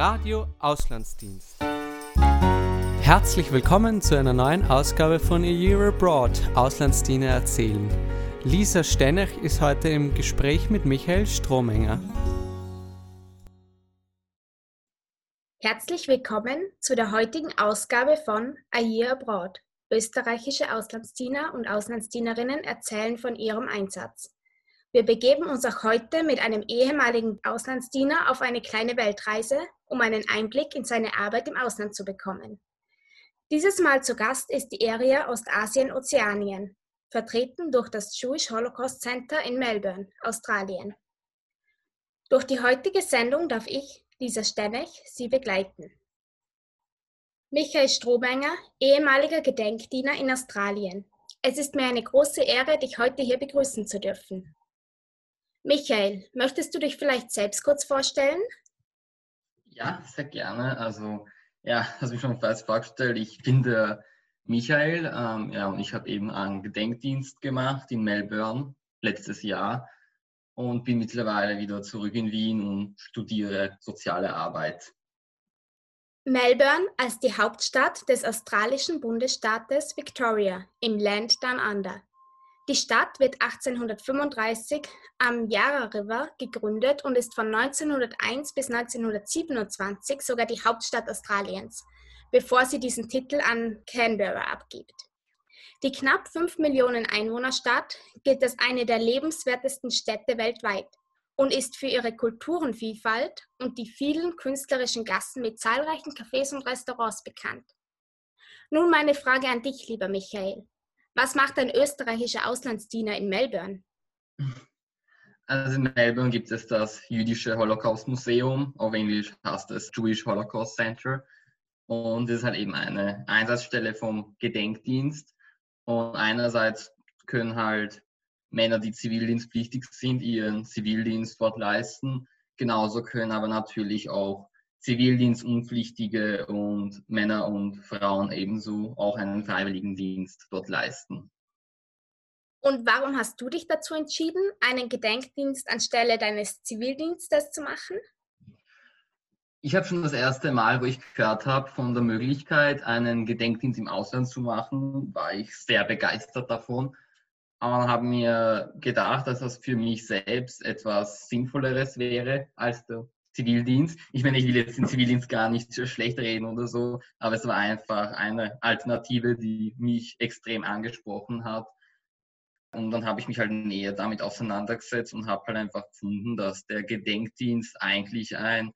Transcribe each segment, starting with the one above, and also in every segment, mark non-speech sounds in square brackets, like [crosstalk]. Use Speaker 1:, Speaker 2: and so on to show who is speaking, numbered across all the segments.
Speaker 1: Radio Auslandsdienst. Herzlich willkommen zu einer neuen Ausgabe von A Year Abroad Auslandsdiener erzählen. Lisa Stennech ist heute im Gespräch mit Michael Strohmenger.
Speaker 2: Herzlich willkommen zu der heutigen Ausgabe von A Year Abroad. Österreichische Auslandsdiener und Auslandsdienerinnen erzählen von ihrem Einsatz. Wir begeben uns auch heute mit einem ehemaligen Auslandsdiener auf eine kleine Weltreise, um einen Einblick in seine Arbeit im Ausland zu bekommen. Dieses Mal zu Gast ist die Area Ostasien-Ozeanien, vertreten durch das Jewish Holocaust Center in Melbourne, Australien. Durch die heutige Sendung darf ich, Lisa Stennech, Sie begleiten. Michael Strohmenger, ehemaliger Gedenkdiener in Australien. Es ist mir eine große Ehre, dich heute hier begrüßen zu dürfen. Michael, möchtest du dich vielleicht selbst kurz vorstellen?
Speaker 3: Ja, sehr gerne. Also, ja, hast mich schon fast vorgestellt. Ich bin der Michael ähm, ja, und ich habe eben einen Gedenkdienst gemacht in Melbourne letztes Jahr und bin mittlerweile wieder zurück in Wien und studiere soziale Arbeit.
Speaker 2: Melbourne als die Hauptstadt des australischen Bundesstaates Victoria im Land Down Under. Die Stadt wird 1835 am Yarra River gegründet und ist von 1901 bis 1927 sogar die Hauptstadt Australiens, bevor sie diesen Titel an Canberra abgibt. Die knapp 5 Millionen Einwohnerstadt gilt als eine der lebenswertesten Städte weltweit und ist für ihre Kulturenvielfalt und die vielen künstlerischen Gassen mit zahlreichen Cafés und Restaurants bekannt. Nun meine Frage an dich, lieber Michael. Was macht ein österreichischer Auslandsdiener in Melbourne?
Speaker 3: Also in Melbourne gibt es das Jüdische Holocaust Museum, auf Englisch heißt es Jewish Holocaust Center. Und es ist halt eben eine Einsatzstelle vom Gedenkdienst. Und einerseits können halt Männer, die zivildienstpflichtig sind, ihren Zivildienst dort leisten. Genauso können aber natürlich auch Zivildienstunpflichtige und Männer und Frauen ebenso auch einen Freiwilligendienst dort leisten.
Speaker 2: Und warum hast du dich dazu entschieden, einen Gedenkdienst anstelle deines Zivildienstes zu machen?
Speaker 3: Ich habe schon das erste Mal, wo ich gehört habe von der Möglichkeit, einen Gedenkdienst im Ausland zu machen, war ich sehr begeistert davon. Aber habe mir gedacht, dass das für mich selbst etwas Sinnvolleres wäre als der Zivildienst. Ich meine, ich will jetzt den Zivildienst gar nicht so schlecht reden oder so, aber es war einfach eine Alternative, die mich extrem angesprochen hat. Und dann habe ich mich halt näher damit auseinandergesetzt und habe halt einfach gefunden, dass der Gedenkdienst eigentlich ein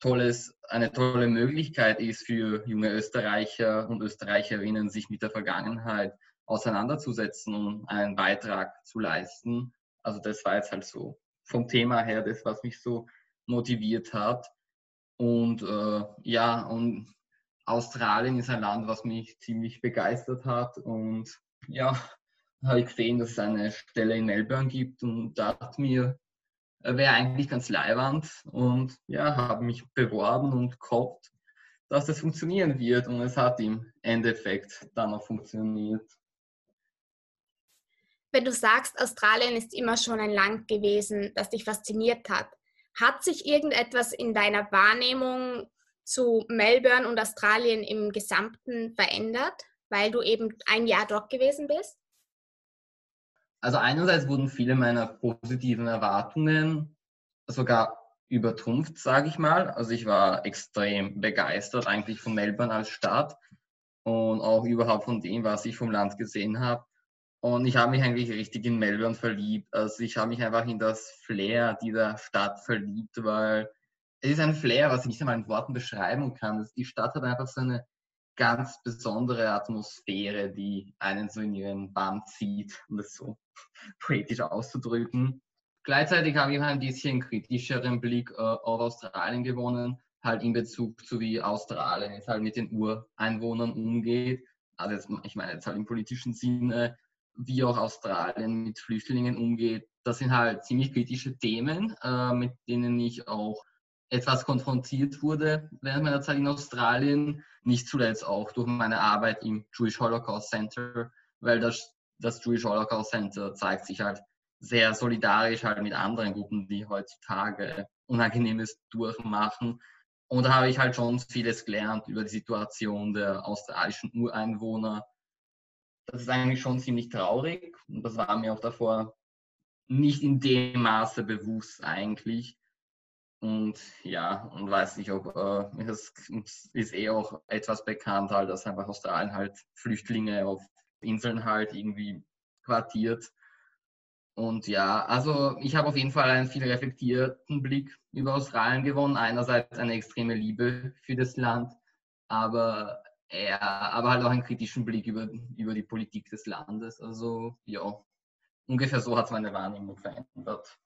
Speaker 3: tolles, eine tolle Möglichkeit ist für junge Österreicher und Österreicherinnen, sich mit der Vergangenheit auseinanderzusetzen und einen Beitrag zu leisten. Also das war jetzt halt so vom Thema her das, was mich so motiviert hat. Und äh, ja, und Australien ist ein Land, was mich ziemlich begeistert hat. Und ja, habe ich gesehen, dass es eine Stelle in Melbourne gibt und dachte mir, äh, wäre eigentlich ganz leiwand. Und ja, habe mich beworben und gehofft, dass das funktionieren wird. Und es hat im Endeffekt dann auch funktioniert.
Speaker 2: Wenn du sagst, Australien ist immer schon ein Land gewesen, das dich fasziniert hat, hat sich irgendetwas in deiner Wahrnehmung zu Melbourne und Australien im Gesamten verändert, weil du eben ein Jahr dort gewesen bist?
Speaker 3: Also einerseits wurden viele meiner positiven Erwartungen sogar übertrumpft, sage ich mal. Also ich war extrem begeistert eigentlich von Melbourne als Stadt und auch überhaupt von dem, was ich vom Land gesehen habe. Und ich habe mich eigentlich richtig in Melbourne verliebt. Also ich habe mich einfach in das Flair dieser Stadt verliebt, weil es ist ein Flair, was ich nicht einmal in Worten beschreiben kann. Die Stadt hat einfach so eine ganz besondere Atmosphäre, die einen so in ihren Bann zieht, um das so [laughs] poetisch auszudrücken. Gleichzeitig habe ich ein bisschen kritischeren Blick äh, auf Australien gewonnen, halt in Bezug zu wie Australien jetzt halt mit den Ureinwohnern umgeht. Also jetzt, ich meine jetzt halt im politischen Sinne, wie auch Australien mit Flüchtlingen umgeht. Das sind halt ziemlich kritische Themen, äh, mit denen ich auch etwas konfrontiert wurde während meiner Zeit in Australien. Nicht zuletzt auch durch meine Arbeit im Jewish Holocaust Center, weil das, das Jewish Holocaust Center zeigt sich halt sehr solidarisch halt mit anderen Gruppen, die heutzutage Unangenehmes durchmachen. Und da habe ich halt schon vieles gelernt über die Situation der australischen Ureinwohner. Das ist eigentlich schon ziemlich traurig und das war mir auch davor nicht in dem Maße bewusst eigentlich. Und ja, und weiß nicht, ob äh, es ist eh auch etwas bekannt, halt, dass einfach Australien halt Flüchtlinge auf Inseln halt irgendwie quartiert. Und ja, also ich habe auf jeden Fall einen viel reflektierten Blick über Australien gewonnen. Einerseits eine extreme Liebe für das Land, aber, ja, aber halt auch einen kritischen Blick über, über die Politik des Landes. Also ja, ungefähr so hat es meine Wahrnehmung verändert.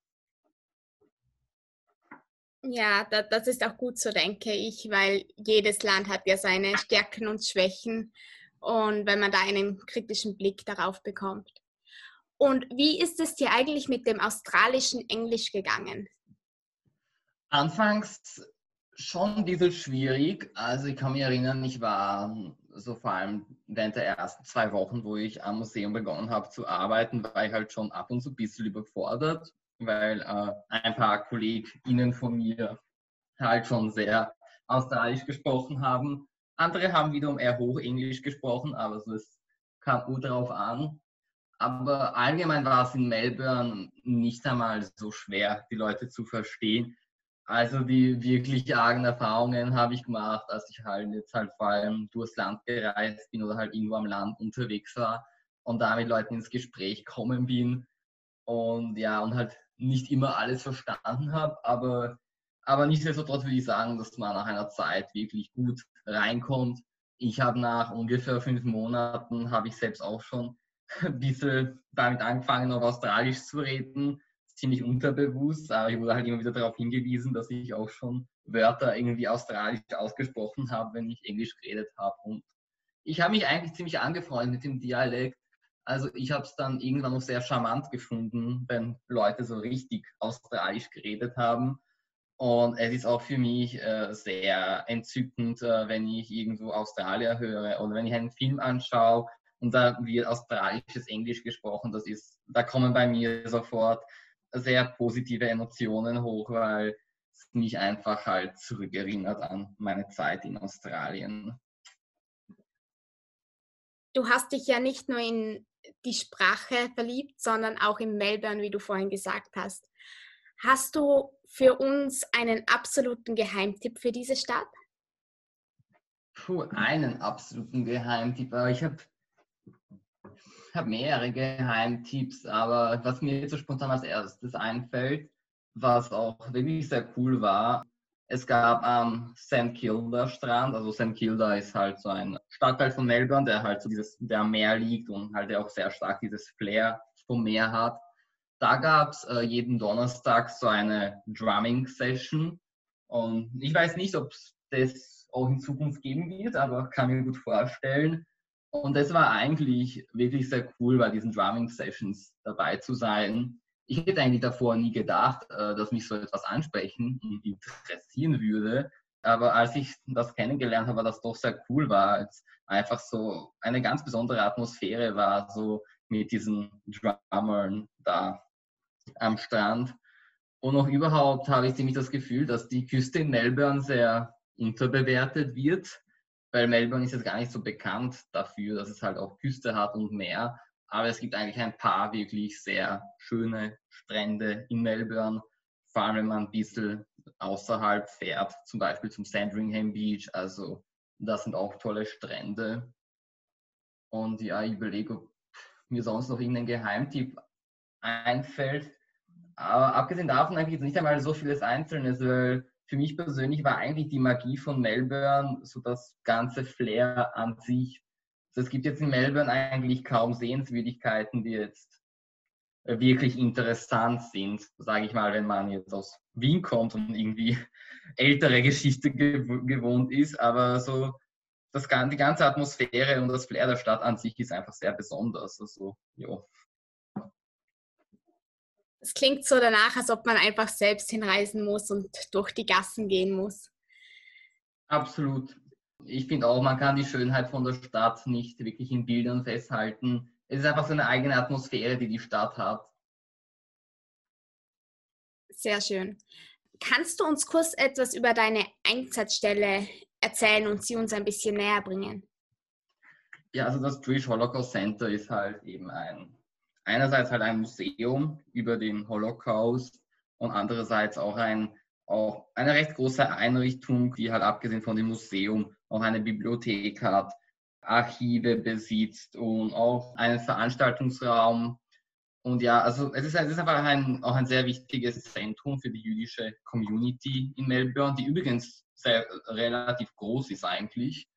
Speaker 2: Ja, das ist auch gut so, denke ich, weil jedes Land hat ja seine Stärken und Schwächen und wenn man da einen kritischen Blick darauf bekommt. Und wie ist es dir eigentlich mit dem australischen Englisch gegangen?
Speaker 3: Anfangs schon ein bisschen schwierig. Also ich kann mich erinnern, ich war so vor allem während der ersten zwei Wochen, wo ich am Museum begonnen habe zu arbeiten, war ich halt schon ab und zu ein bisschen überfordert, weil äh, ein paar KollegInnen von mir halt schon sehr australisch gesprochen haben. Andere haben wiederum eher Hochenglisch gesprochen, aber so es kam gut darauf an. Aber allgemein war es in Melbourne nicht einmal so schwer, die Leute zu verstehen. Also die wirklich argen Erfahrungen habe ich gemacht, als ich halt jetzt halt vor allem durchs Land gereist bin oder halt irgendwo am Land unterwegs war und da mit Leuten ins Gespräch kommen bin und ja, und halt nicht immer alles verstanden habe, aber, aber nichtsdestotrotz würde ich sagen, dass man nach einer Zeit wirklich gut reinkommt. Ich habe nach ungefähr fünf Monaten, habe ich selbst auch schon ein bisschen damit angefangen, auf Australisch zu reden. Ziemlich unterbewusst, aber ich wurde halt immer wieder darauf hingewiesen, dass ich auch schon Wörter irgendwie australisch ausgesprochen habe, wenn ich Englisch geredet habe. Und ich habe mich eigentlich ziemlich angefreundet mit dem Dialekt. Also ich habe es dann irgendwann noch sehr charmant gefunden, wenn Leute so richtig australisch geredet haben. Und es ist auch für mich äh, sehr entzückend, äh, wenn ich irgendwo Australier höre oder wenn ich einen Film anschaue und da wird australisches Englisch gesprochen. Das ist, da kommen bei mir sofort sehr positive Emotionen hoch, weil es mich einfach halt zurückerinnert an meine Zeit in Australien.
Speaker 2: Du hast dich ja nicht nur in die Sprache verliebt, sondern auch in Melbourne, wie du vorhin gesagt hast. Hast du für uns einen absoluten Geheimtipp für diese Stadt?
Speaker 3: Puh, einen absoluten Geheimtipp. Aber ich habe habe mehrere Geheimtipps, aber was mir jetzt so spontan als erstes einfällt, was auch wirklich sehr cool war, es gab am St. Kilda Strand, also St. Kilda ist halt so ein Stadtteil von Melbourne, der halt so dieses, der am Meer liegt und halt auch sehr stark dieses Flair vom Meer hat. Da gab es äh, jeden Donnerstag so eine Drumming-Session und ich weiß nicht, ob es das auch in Zukunft geben wird, aber kann mir gut vorstellen. Und das war eigentlich wirklich sehr cool, bei diesen Drumming-Sessions dabei zu sein. Ich hätte eigentlich davor nie gedacht, äh, dass mich so etwas ansprechen und interessieren würde. Aber als ich das kennengelernt habe, war das doch sehr cool war. Es einfach so eine ganz besondere Atmosphäre war, so mit diesen Drummern da am Strand. Und noch überhaupt habe ich ziemlich das Gefühl, dass die Küste in Melbourne sehr unterbewertet wird weil Melbourne ist jetzt gar nicht so bekannt dafür, dass es halt auch Küste hat und Meer. Aber es gibt eigentlich ein paar wirklich sehr schöne Strände in Melbourne, vor allem wenn man ein bisschen außerhalb fährt, zum Beispiel zum Sandringham Beach. Also das sind auch tolle Strände. Und ja, ich überlege, ob mir sonst noch irgendein Geheimtipp einfällt. Aber abgesehen davon eigentlich nicht einmal so vieles Einzelnes, weil für mich persönlich war eigentlich die Magie von Melbourne so das ganze Flair an sich. Also es gibt jetzt in Melbourne eigentlich kaum Sehenswürdigkeiten, die jetzt äh, wirklich interessant sind, sage ich mal, wenn man jetzt aus Wien kommt und irgendwie [laughs] ältere Geschichte gewohnt ist. Aber so das, die ganze Atmosphäre und das Flair der Stadt an sich ist einfach sehr besonders. Also, ja.
Speaker 2: Es klingt so danach, als ob man einfach selbst hinreisen muss und durch die Gassen gehen muss.
Speaker 3: Absolut. Ich finde auch, man kann die Schönheit von der Stadt nicht wirklich in Bildern festhalten. Es ist einfach so eine eigene Atmosphäre, die die Stadt hat.
Speaker 2: Sehr schön. Kannst du uns kurz etwas über deine Einsatzstelle erzählen und sie uns ein bisschen näher bringen?
Speaker 3: Ja, also das Jewish Holocaust Center ist halt eben ein, einerseits halt ein Museum über den Holocaust und andererseits auch, ein, auch eine recht große Einrichtung, die halt abgesehen von dem Museum auch eine Bibliothek hat, Archive besitzt und auch einen Veranstaltungsraum. Und ja, also es ist, es ist einfach ein, auch ein sehr wichtiges Zentrum für die jüdische Community in Melbourne, die übrigens sehr relativ groß ist eigentlich.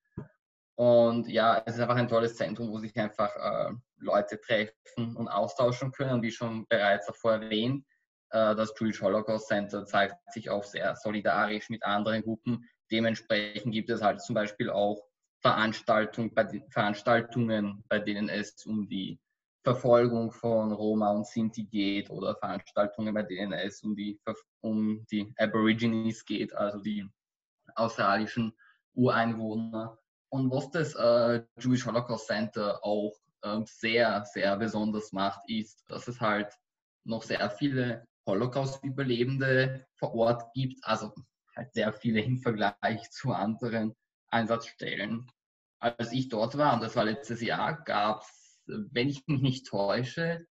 Speaker 3: Und ja, es ist einfach ein tolles Zentrum, wo sich einfach äh, Leute treffen und austauschen können. Wie schon bereits davor erwähnt, äh, das Jewish Holocaust Center zeigt sich auch sehr solidarisch mit anderen Gruppen. Dementsprechend gibt es halt zum Beispiel auch Veranstaltung, bei Veranstaltungen, bei denen es um die Verfolgung von Roma und Sinti geht oder Veranstaltungen, bei denen es um die, um die Aborigines geht, also die australischen Ureinwohner. Und was das äh, Jewish Holocaust Center auch sehr, sehr besonders macht, ist, dass es halt noch sehr viele Holocaust-Überlebende vor Ort gibt, also halt sehr viele im Vergleich zu anderen Einsatzstellen. Als ich dort war, und das war letztes Jahr, gab es, wenn ich mich nicht täusche,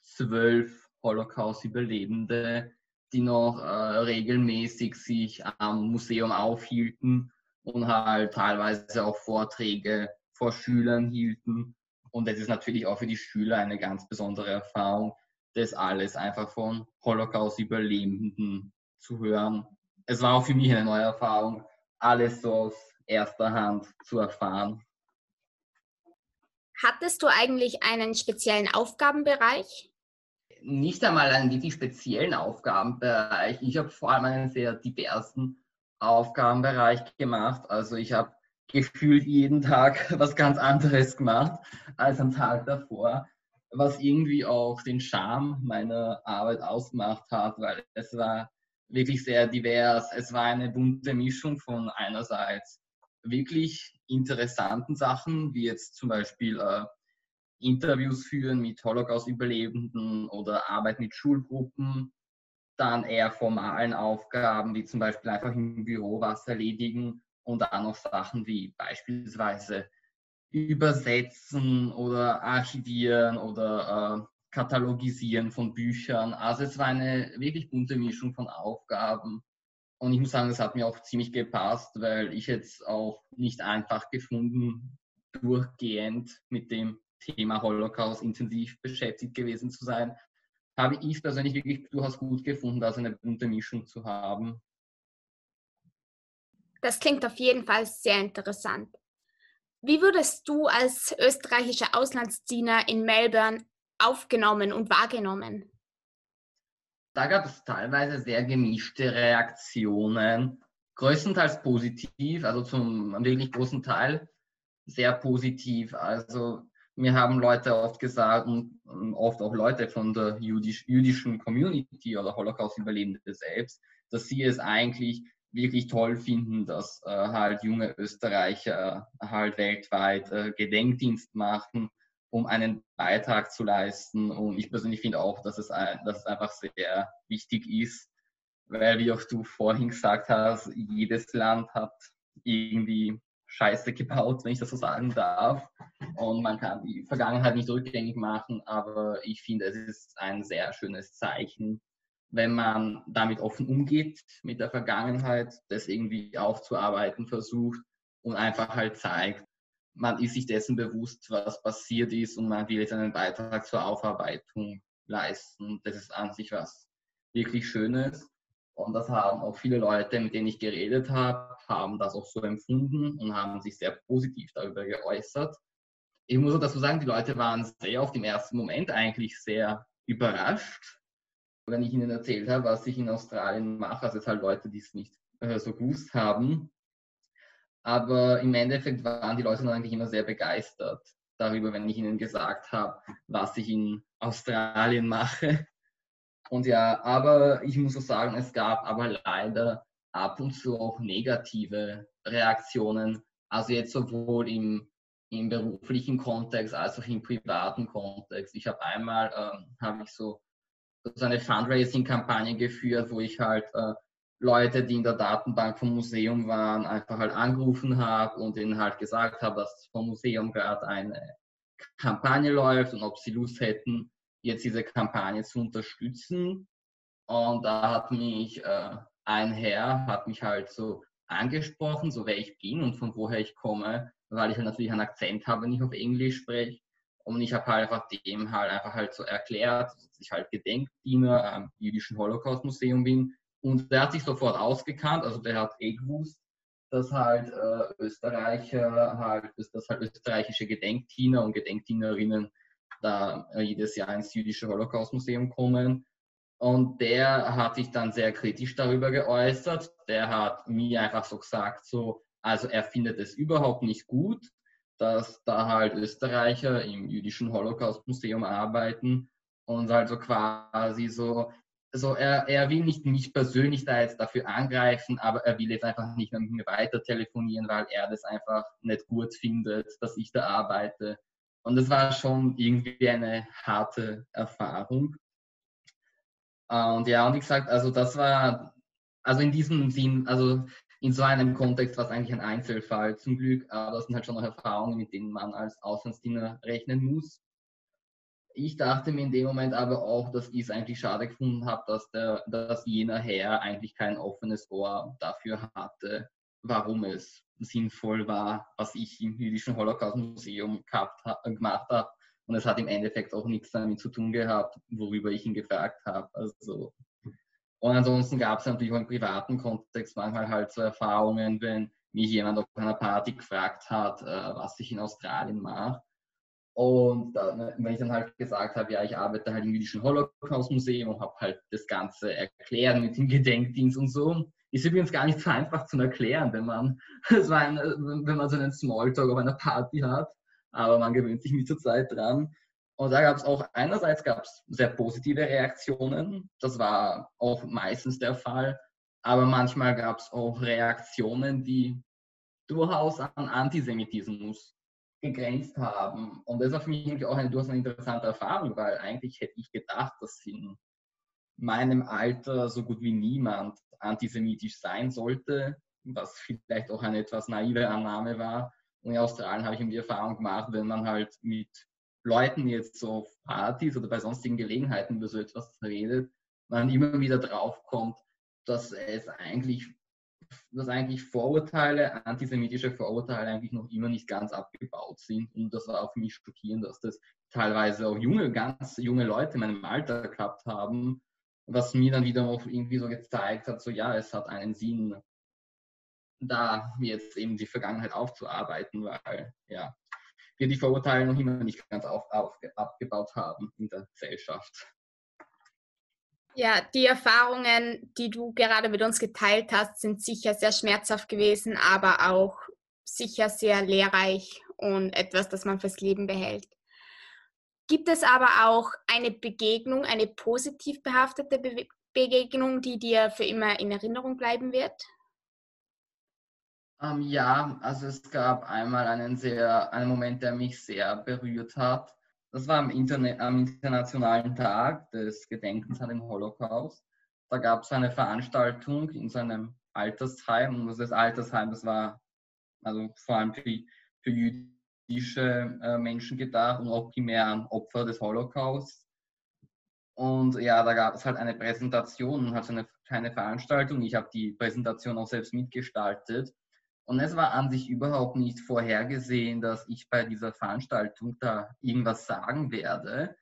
Speaker 3: zwölf Holocaust-Überlebende, die noch äh, regelmäßig sich am Museum aufhielten und halt teilweise auch Vorträge vor Schülern hielten. Und das ist natürlich auch für die Schüler eine ganz besondere Erfahrung, das alles einfach von Holocaust-Überlebenden zu hören. Es war auch für mich eine neue Erfahrung, alles so aus erster Hand zu erfahren.
Speaker 2: Hattest du eigentlich einen speziellen Aufgabenbereich?
Speaker 3: Nicht einmal einen wirklich speziellen Aufgabenbereich. Ich habe vor allem einen sehr diversen Aufgabenbereich gemacht. Also ich habe gefühlt jeden Tag [laughs] was ganz anderes gemacht als am Tag davor, was irgendwie auch den Charme meiner Arbeit ausgemacht hat, weil es war wirklich sehr divers. Es war eine bunte Mischung von einerseits wirklich interessanten Sachen, wie jetzt zum Beispiel äh, Interviews führen mit Holocaust-Überlebenden oder Arbeit mit Schulgruppen, dann eher formalen Aufgaben, wie zum Beispiel einfach im Büro was erledigen und dann noch Sachen wie beispielsweise Übersetzen oder Archivieren oder äh, Katalogisieren von Büchern. Also es war eine wirklich bunte Mischung von Aufgaben. Und ich muss sagen, das hat mir auch ziemlich gepasst, weil ich jetzt auch nicht einfach gefunden, durchgehend mit dem Thema Holocaust intensiv beschäftigt gewesen zu sein, habe ich persönlich wirklich durchaus gut gefunden, da so eine bunte Mischung zu haben.
Speaker 2: Das klingt auf jeden Fall sehr interessant. Wie würdest du als österreichischer Auslandsdiener in Melbourne aufgenommen und wahrgenommen?
Speaker 3: Da gab es teilweise sehr gemischte Reaktionen, größtenteils positiv, also zum wirklich großen Teil sehr positiv. Also mir haben Leute oft gesagt und oft auch Leute von der jüdisch, jüdischen Community oder Holocaust-Überlebende selbst, dass sie es eigentlich wirklich toll finden, dass äh, halt junge Österreicher äh, halt weltweit äh, Gedenkdienst machen, um einen Beitrag zu leisten. Und ich persönlich finde auch, dass es, ein, dass es einfach sehr wichtig ist, weil, wie auch du vorhin gesagt hast, jedes Land hat irgendwie Scheiße gebaut, wenn ich das so sagen darf. Und man kann die Vergangenheit nicht rückgängig machen, aber ich finde, es ist ein sehr schönes Zeichen, wenn man damit offen umgeht mit der Vergangenheit, das irgendwie aufzuarbeiten versucht und einfach halt zeigt, man ist sich dessen bewusst, was passiert ist und man will jetzt einen Beitrag zur Aufarbeitung leisten. Das ist an sich was wirklich Schönes. Und das haben auch viele Leute, mit denen ich geredet habe, haben das auch so empfunden und haben sich sehr positiv darüber geäußert. Ich muss auch dazu sagen, die Leute waren sehr auf dem ersten Moment eigentlich sehr überrascht, wenn ich ihnen erzählt habe, was ich in Australien mache. Also jetzt halt Leute, die es nicht äh, so gewusst haben. Aber im Endeffekt waren die Leute dann eigentlich immer sehr begeistert darüber, wenn ich ihnen gesagt habe, was ich in Australien mache. Und ja, aber ich muss auch sagen, es gab aber leider ab und zu auch negative Reaktionen. Also jetzt sowohl im, im beruflichen Kontext als auch im privaten Kontext. Ich habe einmal, ähm, habe ich so, so eine Fundraising-Kampagne geführt, wo ich halt äh, Leute, die in der Datenbank vom Museum waren, einfach halt angerufen habe und ihnen halt gesagt habe, dass vom Museum gerade eine Kampagne läuft und ob sie Lust hätten, jetzt diese Kampagne zu unterstützen. Und da hat mich äh, ein Herr, hat mich halt so angesprochen, so wer ich bin und von woher ich komme, weil ich halt natürlich einen Akzent habe, wenn ich auf Englisch spreche. Und ich habe halt einfach dem halt einfach halt so erklärt, dass ich halt Gedenkdiener am jüdischen Holocaust-Museum bin. Und der hat sich sofort ausgekannt, also der hat eh gewusst, dass halt äh, Österreicher halt, dass halt österreichische Gedenkdiener und Gedenkdienerinnen da äh, jedes Jahr ins jüdische Holocaust-Museum kommen. Und der hat sich dann sehr kritisch darüber geäußert. Der hat mir einfach so gesagt, so, also er findet es überhaupt nicht gut, dass da halt Österreicher im jüdischen Holocaust-Museum arbeiten und halt so quasi so, so er, er will nicht mich persönlich da jetzt dafür angreifen, aber er will jetzt einfach nicht mehr mit mir weiter telefonieren, weil er das einfach nicht gut findet, dass ich da arbeite. Und das war schon irgendwie eine harte Erfahrung. Und ja, und wie gesagt, also das war, also in diesem Sinn, also in so einem Kontext war es eigentlich ein Einzelfall zum Glück, aber das sind halt schon noch Erfahrungen, mit denen man als Auslandsdiener rechnen muss. Ich dachte mir in dem Moment aber auch, dass ich es eigentlich schade gefunden habe, dass, dass jener Herr eigentlich kein offenes Ohr dafür hatte, warum es sinnvoll war, was ich im jüdischen Holocaust-Museum gemacht habe. Und es hat im Endeffekt auch nichts damit zu tun gehabt, worüber ich ihn gefragt habe. Also, und ansonsten gab es natürlich auch im privaten Kontext manchmal halt so Erfahrungen, wenn mich jemand auf einer Party gefragt hat, äh, was ich in Australien mache. Und da, wenn ich dann halt gesagt habe, ja, ich arbeite halt im jüdischen Holocaust-Museum und habe halt das Ganze erklärt mit dem Gedenkdienst und so, ist übrigens gar nicht so einfach zu erklären, wenn man, [laughs] ein, wenn man so einen Smalltalk auf einer Party hat, aber man gewöhnt sich mit der Zeit dran. Und da gab es auch, einerseits gab es sehr positive Reaktionen, das war auch meistens der Fall, aber manchmal gab es auch Reaktionen, die durchaus an Antisemitismus gegrenzt haben. Und das war für mich auch eine durchaus interessante Erfahrung, weil eigentlich hätte ich gedacht, dass in meinem Alter so gut wie niemand antisemitisch sein sollte, was vielleicht auch eine etwas naive Annahme war. Und in Australien habe ich eben die Erfahrung gemacht, wenn man halt mit Leuten jetzt so auf Partys oder bei sonstigen Gelegenheiten über so etwas redet, man immer wieder draufkommt, dass es eigentlich, dass eigentlich Vorurteile, antisemitische Vorurteile eigentlich noch immer nicht ganz abgebaut sind. Und das war auch für mich schockierend, dass das teilweise auch junge, ganz junge Leute in meinem Alter gehabt haben, was mir dann wieder auch irgendwie so gezeigt hat, so ja, es hat einen Sinn, da jetzt eben die Vergangenheit aufzuarbeiten, weil ja, wir die Vorurteile noch immer nicht ganz auf, auf, abgebaut haben in der Gesellschaft.
Speaker 2: Ja, die Erfahrungen, die du gerade mit uns geteilt hast, sind sicher sehr schmerzhaft gewesen, aber auch sicher sehr lehrreich und etwas, das man fürs Leben behält. Gibt es aber auch eine Begegnung, eine positiv behaftete Be Begegnung, die dir für immer in Erinnerung bleiben wird?
Speaker 3: Ähm, ja, also es gab einmal einen sehr, einen Moment, der mich sehr berührt hat. Das war am, Internet, am Internationalen Tag des Gedenkens an den Holocaust. Da gab es eine Veranstaltung in so einem Altersheim. Und das Altersheim, das war also vor allem für, für jüdische äh, Menschen gedacht und auch primär an Opfer des Holocaust. Und ja, da gab es halt eine Präsentation, halt so eine kleine Veranstaltung. Ich habe die Präsentation auch selbst mitgestaltet. Und es war an sich überhaupt nicht vorhergesehen, dass ich bei dieser Veranstaltung da irgendwas sagen werde.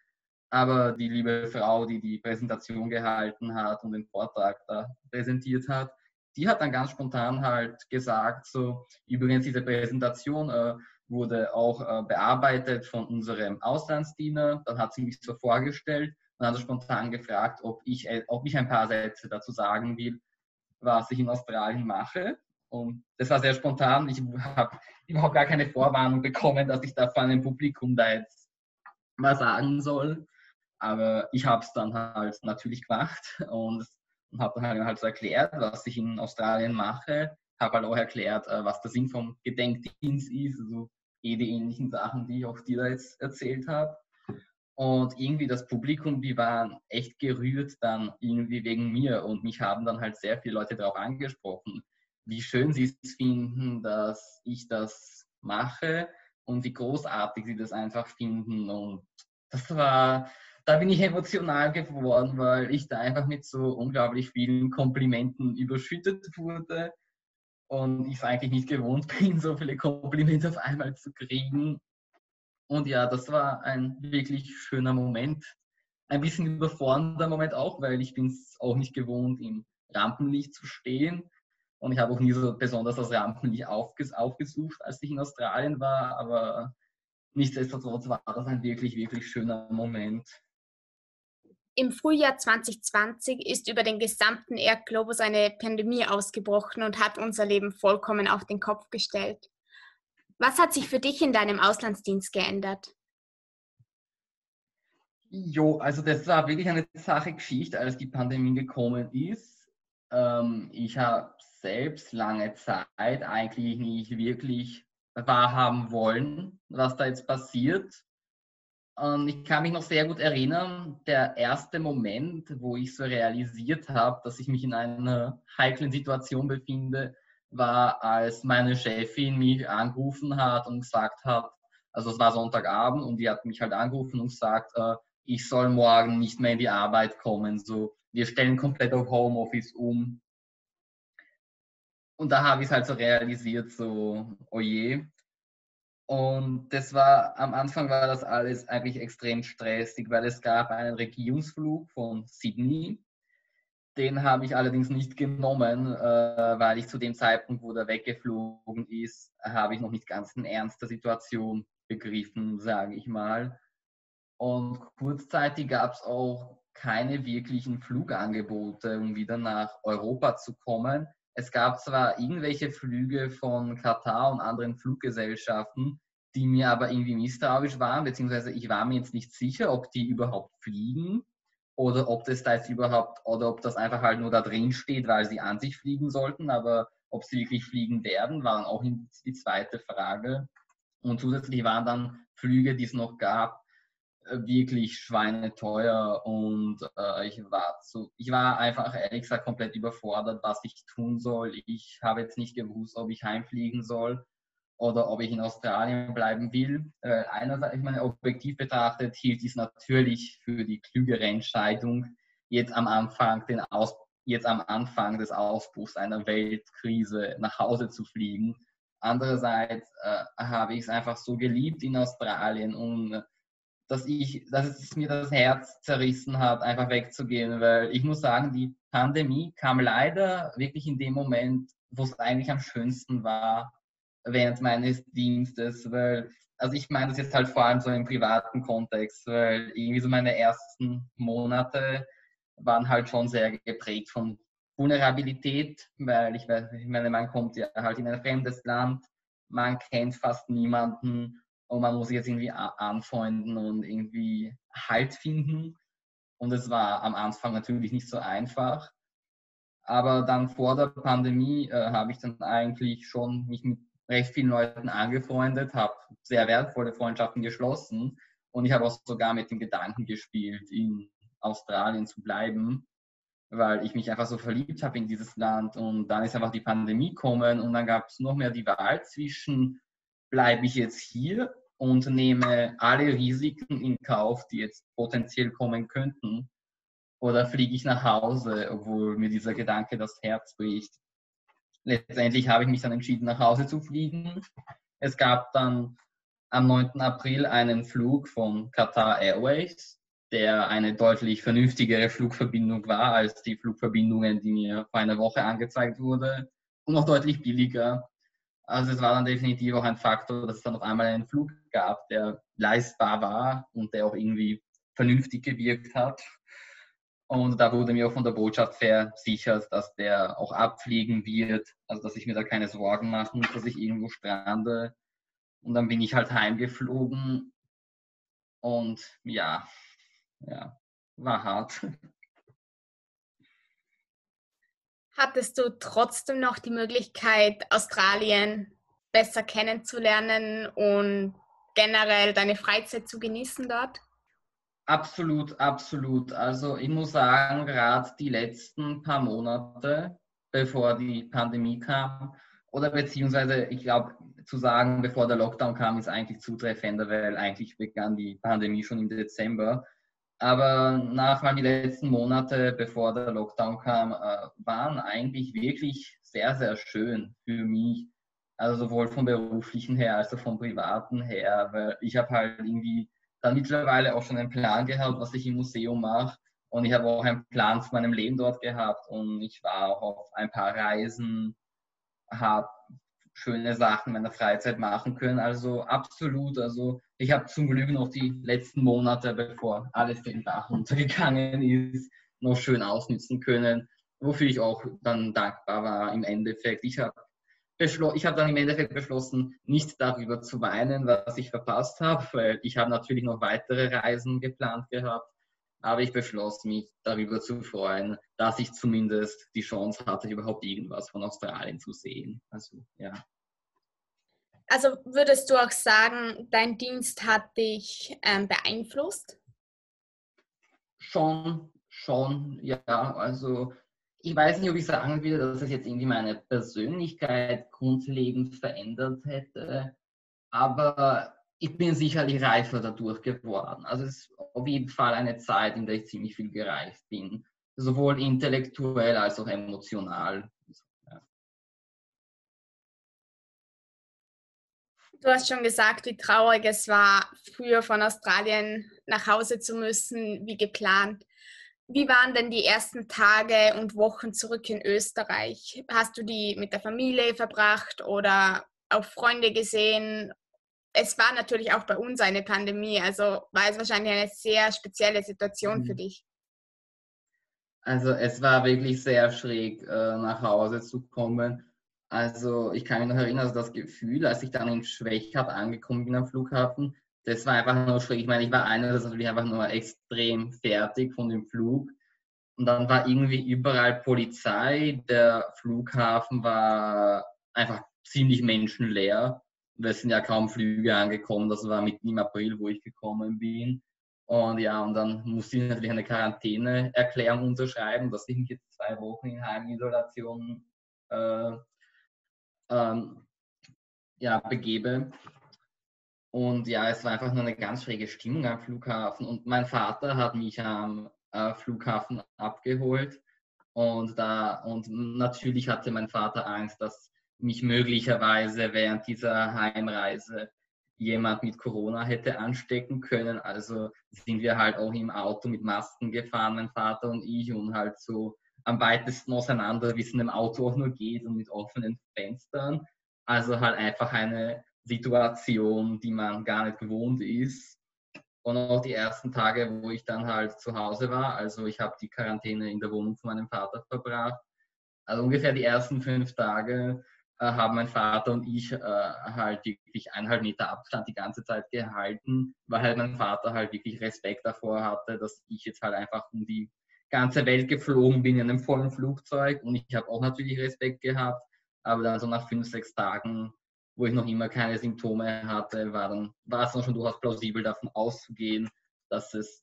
Speaker 3: Aber die liebe Frau, die die Präsentation gehalten hat und den Vortrag da präsentiert hat, die hat dann ganz spontan halt gesagt, so übrigens diese Präsentation, äh, wurde auch äh, bearbeitet von unserem Auslandsdiener. Dann hat sie mich so vorgestellt und hat spontan gefragt, ob ich, äh, ob ich ein paar Sätze dazu sagen will, was ich in Australien mache. Und das war sehr spontan. Ich habe überhaupt gar keine Vorwarnung bekommen, dass ich da vor einem Publikum da jetzt mal sagen soll. Aber ich habe es dann halt natürlich gemacht und, und habe dann halt so erklärt, was ich in Australien mache. Habe halt auch erklärt, äh, was der Sinn vom Gedenkdienst ist. Also eh die ähnlichen Sachen, die ich auch dir da jetzt erzählt habe. Und irgendwie das Publikum, die waren echt gerührt dann irgendwie wegen mir und mich haben dann halt sehr viele Leute darauf angesprochen, wie schön sie es finden, dass ich das mache und wie großartig sie das einfach finden. Und das war, da bin ich emotional geworden, weil ich da einfach mit so unglaublich vielen Komplimenten überschüttet wurde und ich es eigentlich nicht gewohnt [laughs] bin, so viele Komplimente auf einmal zu kriegen. Und ja, das war ein wirklich schöner Moment. Ein bisschen überfordernder Moment auch, weil ich bin es auch nicht gewohnt, im Rampenlicht zu stehen. Und ich habe auch nie so besonders das Rampenlicht aufges aufgesucht, als ich in Australien war. Aber nichtsdestotrotz war das ein wirklich, wirklich schöner Moment.
Speaker 2: Im Frühjahr 2020 ist über den gesamten Erdglobus eine Pandemie ausgebrochen und hat unser Leben vollkommen auf den Kopf gestellt. Was hat sich für dich in deinem Auslandsdienst geändert?
Speaker 3: Jo, also das war wirklich eine Sache Geschichte, als die Pandemie gekommen ist. Ähm, ich habe selbst lange Zeit eigentlich nicht wirklich wahrhaben wollen, was da jetzt passiert. Und ich kann mich noch sehr gut erinnern, der erste Moment, wo ich so realisiert habe, dass ich mich in einer heiklen Situation befinde, war, als meine Chefin mich angerufen hat und gesagt hat, also es war Sonntagabend und die hat mich halt angerufen und gesagt, äh, ich soll morgen nicht mehr in die Arbeit kommen. So, wir stellen komplett auf Homeoffice um. Und da habe ich es halt so realisiert, so, oh je, und das war, am Anfang war das alles eigentlich extrem stressig, weil es gab einen Regierungsflug von Sydney. Den habe ich allerdings nicht genommen, äh, weil ich zu dem Zeitpunkt, wo der weggeflogen ist, habe ich noch nicht ganz den Ernst der Situation begriffen, sage ich mal. Und kurzzeitig gab es auch keine wirklichen Flugangebote, um wieder nach Europa zu kommen. Es gab zwar irgendwelche Flüge von Katar und anderen Fluggesellschaften, die mir aber irgendwie misstrauisch waren, beziehungsweise ich war mir jetzt nicht sicher, ob die überhaupt fliegen oder ob das da jetzt überhaupt, oder ob das einfach halt nur da drin steht, weil sie an sich fliegen sollten, aber ob sie wirklich fliegen werden, war dann auch die zweite Frage. Und zusätzlich waren dann Flüge, die es noch gab, wirklich schweineteuer und äh, ich war so, ich war einfach ehrlich gesagt komplett überfordert, was ich tun soll. Ich habe jetzt nicht gewusst, ob ich heimfliegen soll oder ob ich in Australien bleiben will. Äh, einerseits, ich meine, objektiv betrachtet hielt ich es natürlich für die klügere Entscheidung, jetzt am Anfang den Aus jetzt am Anfang des Ausbruchs einer Weltkrise nach Hause zu fliegen. Andererseits äh, habe ich es einfach so geliebt in Australien und dass ich, dass es mir das Herz zerrissen hat, einfach wegzugehen, weil ich muss sagen, die Pandemie kam leider wirklich in dem Moment, wo es eigentlich am schönsten war, während meines Dienstes, weil, also ich meine das jetzt halt vor allem so im privaten Kontext, weil irgendwie so meine ersten Monate waren halt schon sehr geprägt von Vulnerabilität, weil ich, ich meine, man kommt ja halt in ein fremdes Land, man kennt fast niemanden und man muss sich jetzt irgendwie anfreunden und irgendwie Halt finden. Und es war am Anfang natürlich nicht so einfach. Aber dann vor der Pandemie äh, habe ich dann eigentlich schon mich mit recht vielen Leuten angefreundet, habe sehr wertvolle Freundschaften geschlossen und ich habe auch sogar mit dem Gedanken gespielt, in Australien zu bleiben, weil ich mich einfach so verliebt habe in dieses Land und dann ist einfach die Pandemie gekommen und dann gab es noch mehr die Wahl zwischen, bleibe ich jetzt hier und nehme alle Risiken in Kauf, die jetzt potenziell kommen könnten, oder fliege ich nach Hause, obwohl mir dieser Gedanke das Herz bricht. Letztendlich habe ich mich dann entschieden, nach Hause zu fliegen. Es gab dann am 9. April einen Flug von Qatar Airways, der eine deutlich vernünftigere Flugverbindung war als die Flugverbindungen, die mir vor einer Woche angezeigt wurde und noch deutlich billiger. Also es war dann definitiv auch ein Faktor, dass es dann auf einmal einen Flug gab, der leistbar war und der auch irgendwie vernünftig gewirkt hat. Und da wurde mir auch von der Botschaft versichert, dass der auch abfliegen wird, also dass ich mir da keine Sorgen machen muss, dass ich irgendwo strande. Und dann bin ich halt heimgeflogen und ja, ja, war hart.
Speaker 2: Hattest du trotzdem noch die Möglichkeit, Australien besser kennenzulernen und generell deine Freizeit zu genießen dort?
Speaker 3: Absolut, absolut. Also ich muss sagen, gerade die letzten paar Monate, bevor die Pandemie kam, oder beziehungsweise ich glaube, zu sagen, bevor der Lockdown kam, ist eigentlich zutreffender, weil eigentlich begann die Pandemie schon im Dezember. Aber nach mal die letzten Monate, bevor der Lockdown kam, äh, waren eigentlich wirklich sehr, sehr schön für mich. Also sowohl vom beruflichen her als auch vom privaten her, weil ich habe halt irgendwie dann mittlerweile auch schon einen Plan gehabt, was ich im Museum mache. Und ich habe auch einen Plan zu meinem Leben dort gehabt und ich war auch auf ein paar Reisen, habe schöne Sachen in meiner Freizeit machen können. Also absolut. Also ich habe zum Glück noch die letzten Monate, bevor alles den Dach untergegangen ist, noch schön ausnutzen können, wofür ich auch dann dankbar war im Endeffekt. Ich habe ich habe dann im Endeffekt beschlossen, nicht darüber zu weinen, was ich verpasst habe, weil ich habe natürlich noch weitere Reisen geplant gehabt. Aber ich beschloss mich darüber zu freuen, dass ich zumindest die Chance hatte, überhaupt irgendwas von Australien zu sehen. Also ja.
Speaker 2: Also würdest du auch sagen, dein Dienst hat dich ähm, beeinflusst?
Speaker 3: Schon, schon, ja. Also ich weiß nicht, ob ich sagen will, dass es jetzt irgendwie meine Persönlichkeit grundlegend verändert hätte, aber ich bin sicherlich reifer dadurch geworden. Also es ist auf jeden Fall eine Zeit, in der ich ziemlich viel gereift bin, sowohl intellektuell als auch emotional.
Speaker 2: Du hast schon gesagt, wie traurig es war, früher von Australien nach Hause zu müssen, wie geplant. Wie waren denn die ersten Tage und Wochen zurück in Österreich? Hast du die mit der Familie verbracht oder auch Freunde gesehen? Es war natürlich auch bei uns eine Pandemie, also war es wahrscheinlich eine sehr spezielle Situation mhm. für dich.
Speaker 3: Also es war wirklich sehr schräg, äh, nach Hause zu kommen. Also ich kann mich noch erinnern, also das Gefühl, als ich dann in Schwächert angekommen bin am Flughafen, das war einfach nur schräg. Ich meine, ich war einerseits natürlich einfach nur extrem fertig von dem Flug. Und dann war irgendwie überall Polizei. Der Flughafen war einfach ziemlich menschenleer. Es sind ja kaum Flüge angekommen. Das war mitten im April, wo ich gekommen bin. Und ja, und dann musste ich natürlich eine Quarantäneerklärung unterschreiben, dass ich mich jetzt zwei Wochen in Heimisolation äh, ähm, ja, begebe. Und ja, es war einfach nur eine ganz schräge Stimmung am Flughafen. Und mein Vater hat mich am äh, Flughafen abgeholt. Und, da, und natürlich hatte mein Vater Angst, dass mich möglicherweise während dieser Heimreise jemand mit Corona hätte anstecken können. Also sind wir halt auch im Auto mit Masken gefahren, mein Vater und ich, und halt so am weitesten auseinander, wie es in einem Auto auch nur geht und mit offenen Fenstern. Also halt einfach eine Situation, die man gar nicht gewohnt ist. Und auch die ersten Tage, wo ich dann halt zu Hause war, also ich habe die Quarantäne in der Wohnung von meinem Vater verbracht. Also ungefähr die ersten fünf Tage äh, haben mein Vater und ich äh, halt wirklich eineinhalb Meter Abstand die ganze Zeit gehalten, weil halt mein Vater halt wirklich Respekt davor hatte, dass ich jetzt halt einfach um die ganze Welt geflogen bin in einem vollen Flugzeug und ich habe auch natürlich Respekt gehabt, aber dann so nach fünf, sechs Tagen wo ich noch immer keine Symptome hatte, war, dann, war es dann schon durchaus plausibel davon auszugehen, dass, es,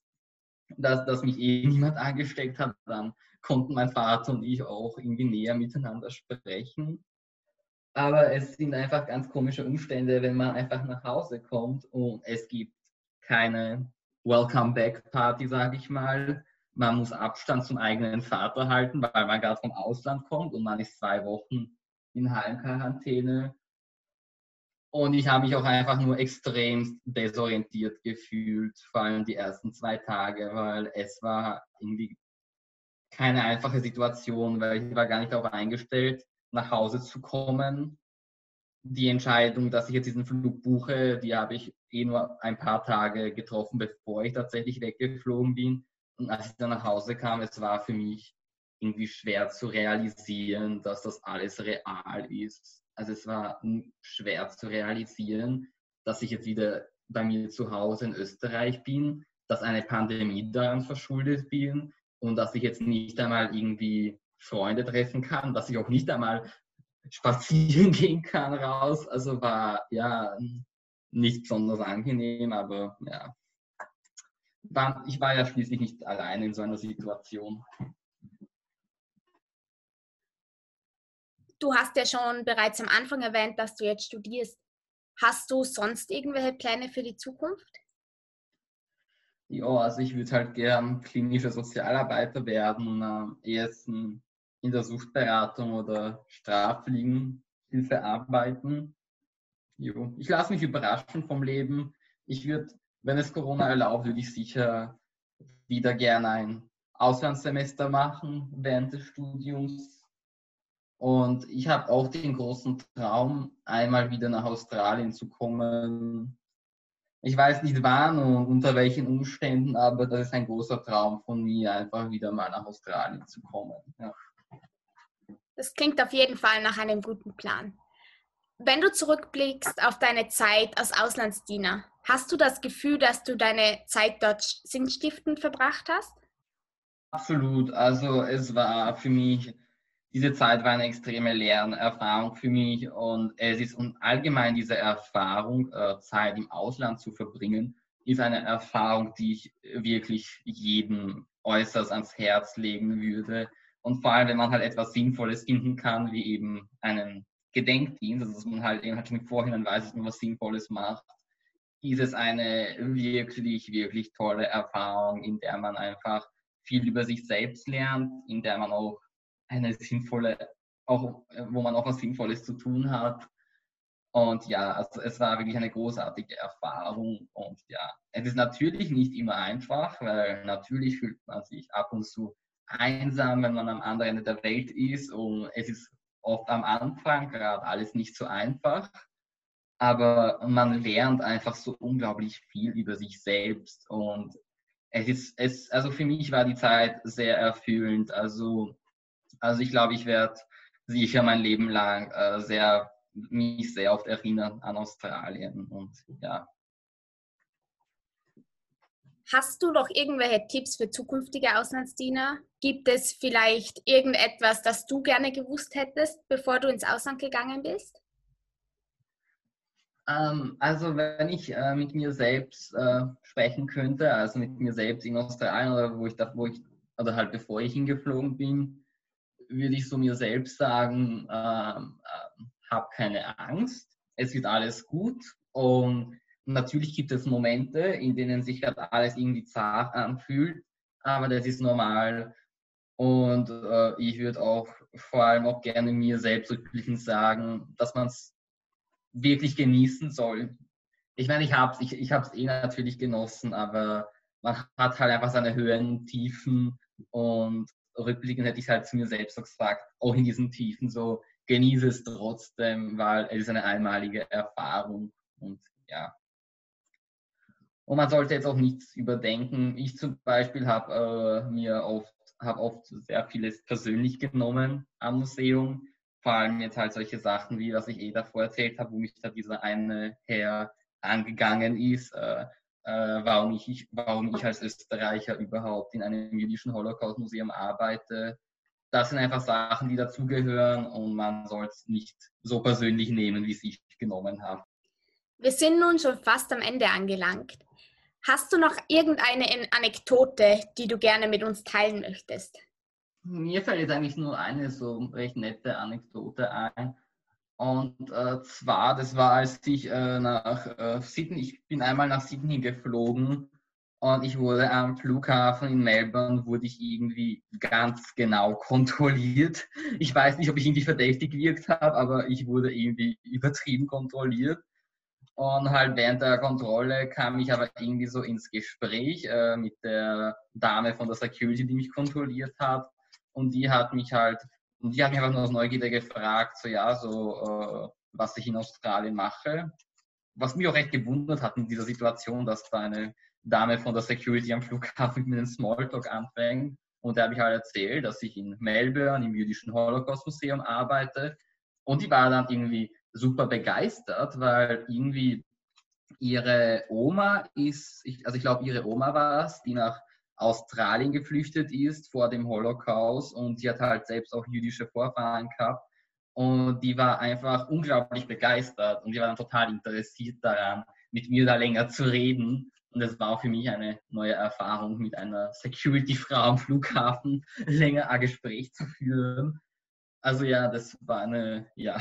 Speaker 3: dass, dass mich eh niemand angesteckt hat. Dann konnten mein Vater und ich auch irgendwie näher miteinander sprechen. Aber es sind einfach ganz komische Umstände, wenn man einfach nach Hause kommt und es gibt keine Welcome Back Party, sage ich mal. Man muss Abstand zum eigenen Vater halten, weil man gerade vom Ausland kommt und man ist zwei Wochen in Heimquarantäne. Und ich habe mich auch einfach nur extrem desorientiert gefühlt, vor allem die ersten zwei Tage, weil es war irgendwie keine einfache Situation, weil ich war gar nicht darauf eingestellt, nach Hause zu kommen. Die Entscheidung, dass ich jetzt diesen Flug buche, die habe ich eh nur ein paar Tage getroffen, bevor ich tatsächlich weggeflogen bin. Und als ich dann nach Hause kam, es war für mich irgendwie schwer zu realisieren, dass das alles real ist also es war schwer zu realisieren, dass ich jetzt wieder bei mir zu Hause in Österreich bin, dass eine Pandemie daran verschuldet bin und dass ich jetzt nicht einmal irgendwie Freunde treffen kann, dass ich auch nicht einmal spazieren [laughs] gehen kann raus. Also war ja nicht besonders angenehm, aber ja. Ich war ja schließlich nicht alleine in so einer Situation.
Speaker 2: Du hast ja schon bereits am Anfang erwähnt, dass du jetzt studierst. Hast du sonst irgendwelche Pläne für die Zukunft?
Speaker 3: Ja, also ich würde halt gern klinischer Sozialarbeiter werden, äh, ersten in der Suchtberatung oder Strafliegenhilfe arbeiten. Jo. Ich lasse mich überraschen vom Leben. Ich würde, wenn es Corona erlaubt, würde ich sicher wieder gerne ein Auslandssemester machen während des Studiums und ich habe auch den großen Traum, einmal wieder nach Australien zu kommen. Ich weiß nicht wann und unter welchen Umständen, aber das ist ein großer Traum von mir, einfach wieder mal nach Australien zu kommen. Ja.
Speaker 2: Das klingt auf jeden Fall nach einem guten Plan. Wenn du zurückblickst auf deine Zeit als Auslandsdiener, hast du das Gefühl, dass du deine Zeit dort sinnstiftend verbracht hast?
Speaker 3: Absolut. Also es war für mich diese Zeit war eine extreme Lernerfahrung für mich und es ist und allgemein diese Erfahrung, äh, Zeit im Ausland zu verbringen, ist eine Erfahrung, die ich wirklich jedem äußerst ans Herz legen würde. Und vor allem, wenn man halt etwas Sinnvolles finden kann, wie eben einen Gedenkdienst, also dass man halt eben halt schon im Vorhinein weiß, dass man was Sinnvolles macht, ist es eine wirklich, wirklich tolle Erfahrung, in der man einfach viel über sich selbst lernt, in der man auch eine sinnvolle, auch wo man auch was Sinnvolles zu tun hat. Und ja, also es war wirklich eine großartige Erfahrung. Und ja, es ist natürlich nicht immer einfach, weil natürlich fühlt man sich ab und zu einsam, wenn man am anderen Ende der Welt ist. Und es ist oft am Anfang gerade alles nicht so einfach. Aber man lernt einfach so unglaublich viel über sich selbst. Und es ist, es, also für mich war die Zeit sehr erfüllend. Also also ich glaube, ich werde sicher mein Leben lang äh, sehr, mich sehr oft erinnern an Australien und ja.
Speaker 2: Hast du noch irgendwelche Tipps für zukünftige Auslandsdiener? Gibt es vielleicht irgendetwas, das du gerne gewusst hättest, bevor du ins Ausland gegangen bist?
Speaker 3: Ähm, also wenn ich äh, mit mir selbst äh, sprechen könnte, also mit mir selbst in Australien oder wo ich, da, wo ich oder halt bevor ich hingeflogen bin, würde ich so mir selbst sagen, äh, hab keine Angst, es wird alles gut und natürlich gibt es Momente, in denen sich halt alles irgendwie zart anfühlt, aber das ist normal und äh, ich würde auch vor allem auch gerne mir selbst rückblickend sagen, dass man es wirklich genießen soll. Ich meine, ich habe es ich, ich eh natürlich genossen, aber man hat halt einfach seine Höhen, Tiefen und rückblickend hätte ich halt zu mir selbst so gesagt, auch in diesen Tiefen so, genieße es trotzdem, weil es ist eine einmalige Erfahrung und ja. Und man sollte jetzt auch nichts überdenken. Ich zum Beispiel habe äh, mir oft, habe oft sehr vieles persönlich genommen am Museum. Vor allem jetzt halt solche Sachen wie, was ich eh davor erzählt habe, wo mich da dieser eine Herr angegangen ist. Äh, äh, warum, ich, warum ich als Österreicher überhaupt in einem jüdischen Holocaust-Museum arbeite. Das sind einfach Sachen, die dazugehören und man soll es nicht so persönlich nehmen, wie es ich genommen habe.
Speaker 2: Wir sind nun schon fast am Ende angelangt. Hast du noch irgendeine Anekdote, die du gerne mit uns teilen möchtest?
Speaker 3: Mir fällt jetzt eigentlich nur eine so recht nette Anekdote ein. Und äh, zwar, das war, als ich äh, nach äh, Sydney, ich bin einmal nach Sydney geflogen und ich wurde am Flughafen in Melbourne, wurde ich irgendwie ganz genau kontrolliert. Ich weiß nicht, ob ich irgendwie verdächtig gewirkt habe, aber ich wurde irgendwie übertrieben kontrolliert. Und halt während der Kontrolle kam ich aber irgendwie so ins Gespräch äh, mit der Dame von der Security, die mich kontrolliert hat. Und die hat mich halt und die hat mich einfach nur aus Neugierde gefragt, so ja, so äh, was ich in Australien mache. Was mich auch recht gewundert hat in dieser Situation, dass da eine Dame von der Security am Flughafen mit einem Smalltalk anfängt. Und da habe ich halt erzählt, dass ich in Melbourne im jüdischen Holocaust-Museum arbeite. Und die war dann irgendwie super begeistert, weil irgendwie ihre Oma ist, ich, also ich glaube, ihre Oma war es, die nach Australien geflüchtet ist vor dem Holocaust und sie hat halt selbst auch jüdische Vorfahren gehabt. Und die war einfach unglaublich begeistert und die war total interessiert daran, mit mir da länger zu reden. Und das war auch für mich eine neue Erfahrung, mit einer Security-Frau am Flughafen [laughs] länger ein Gespräch zu führen. Also ja, das war eine, ja,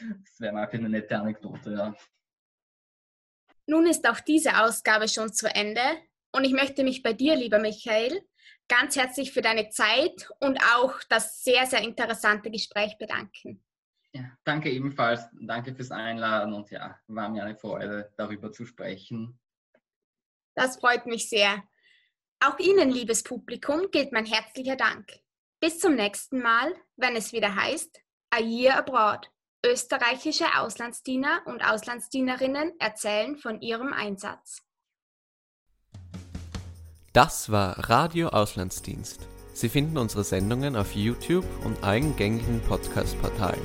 Speaker 3: das wäre mal eine nette Anekdote, ja.
Speaker 2: Nun ist auch diese Ausgabe schon zu Ende und ich möchte mich bei dir, lieber Michael, ganz herzlich für deine Zeit und auch das sehr, sehr interessante Gespräch bedanken.
Speaker 3: Ja, danke ebenfalls. Danke fürs Einladen und ja, war mir eine Freude, darüber zu sprechen.
Speaker 2: Das freut mich sehr. Auch Ihnen, liebes Publikum, gilt mein herzlicher Dank. Bis zum nächsten Mal, wenn es wieder heißt A Year Abroad. Österreichische Auslandsdiener und Auslandsdienerinnen erzählen von ihrem Einsatz.
Speaker 1: Das war Radio Auslandsdienst. Sie finden unsere Sendungen auf YouTube und allen gängigen Podcast-Portalen.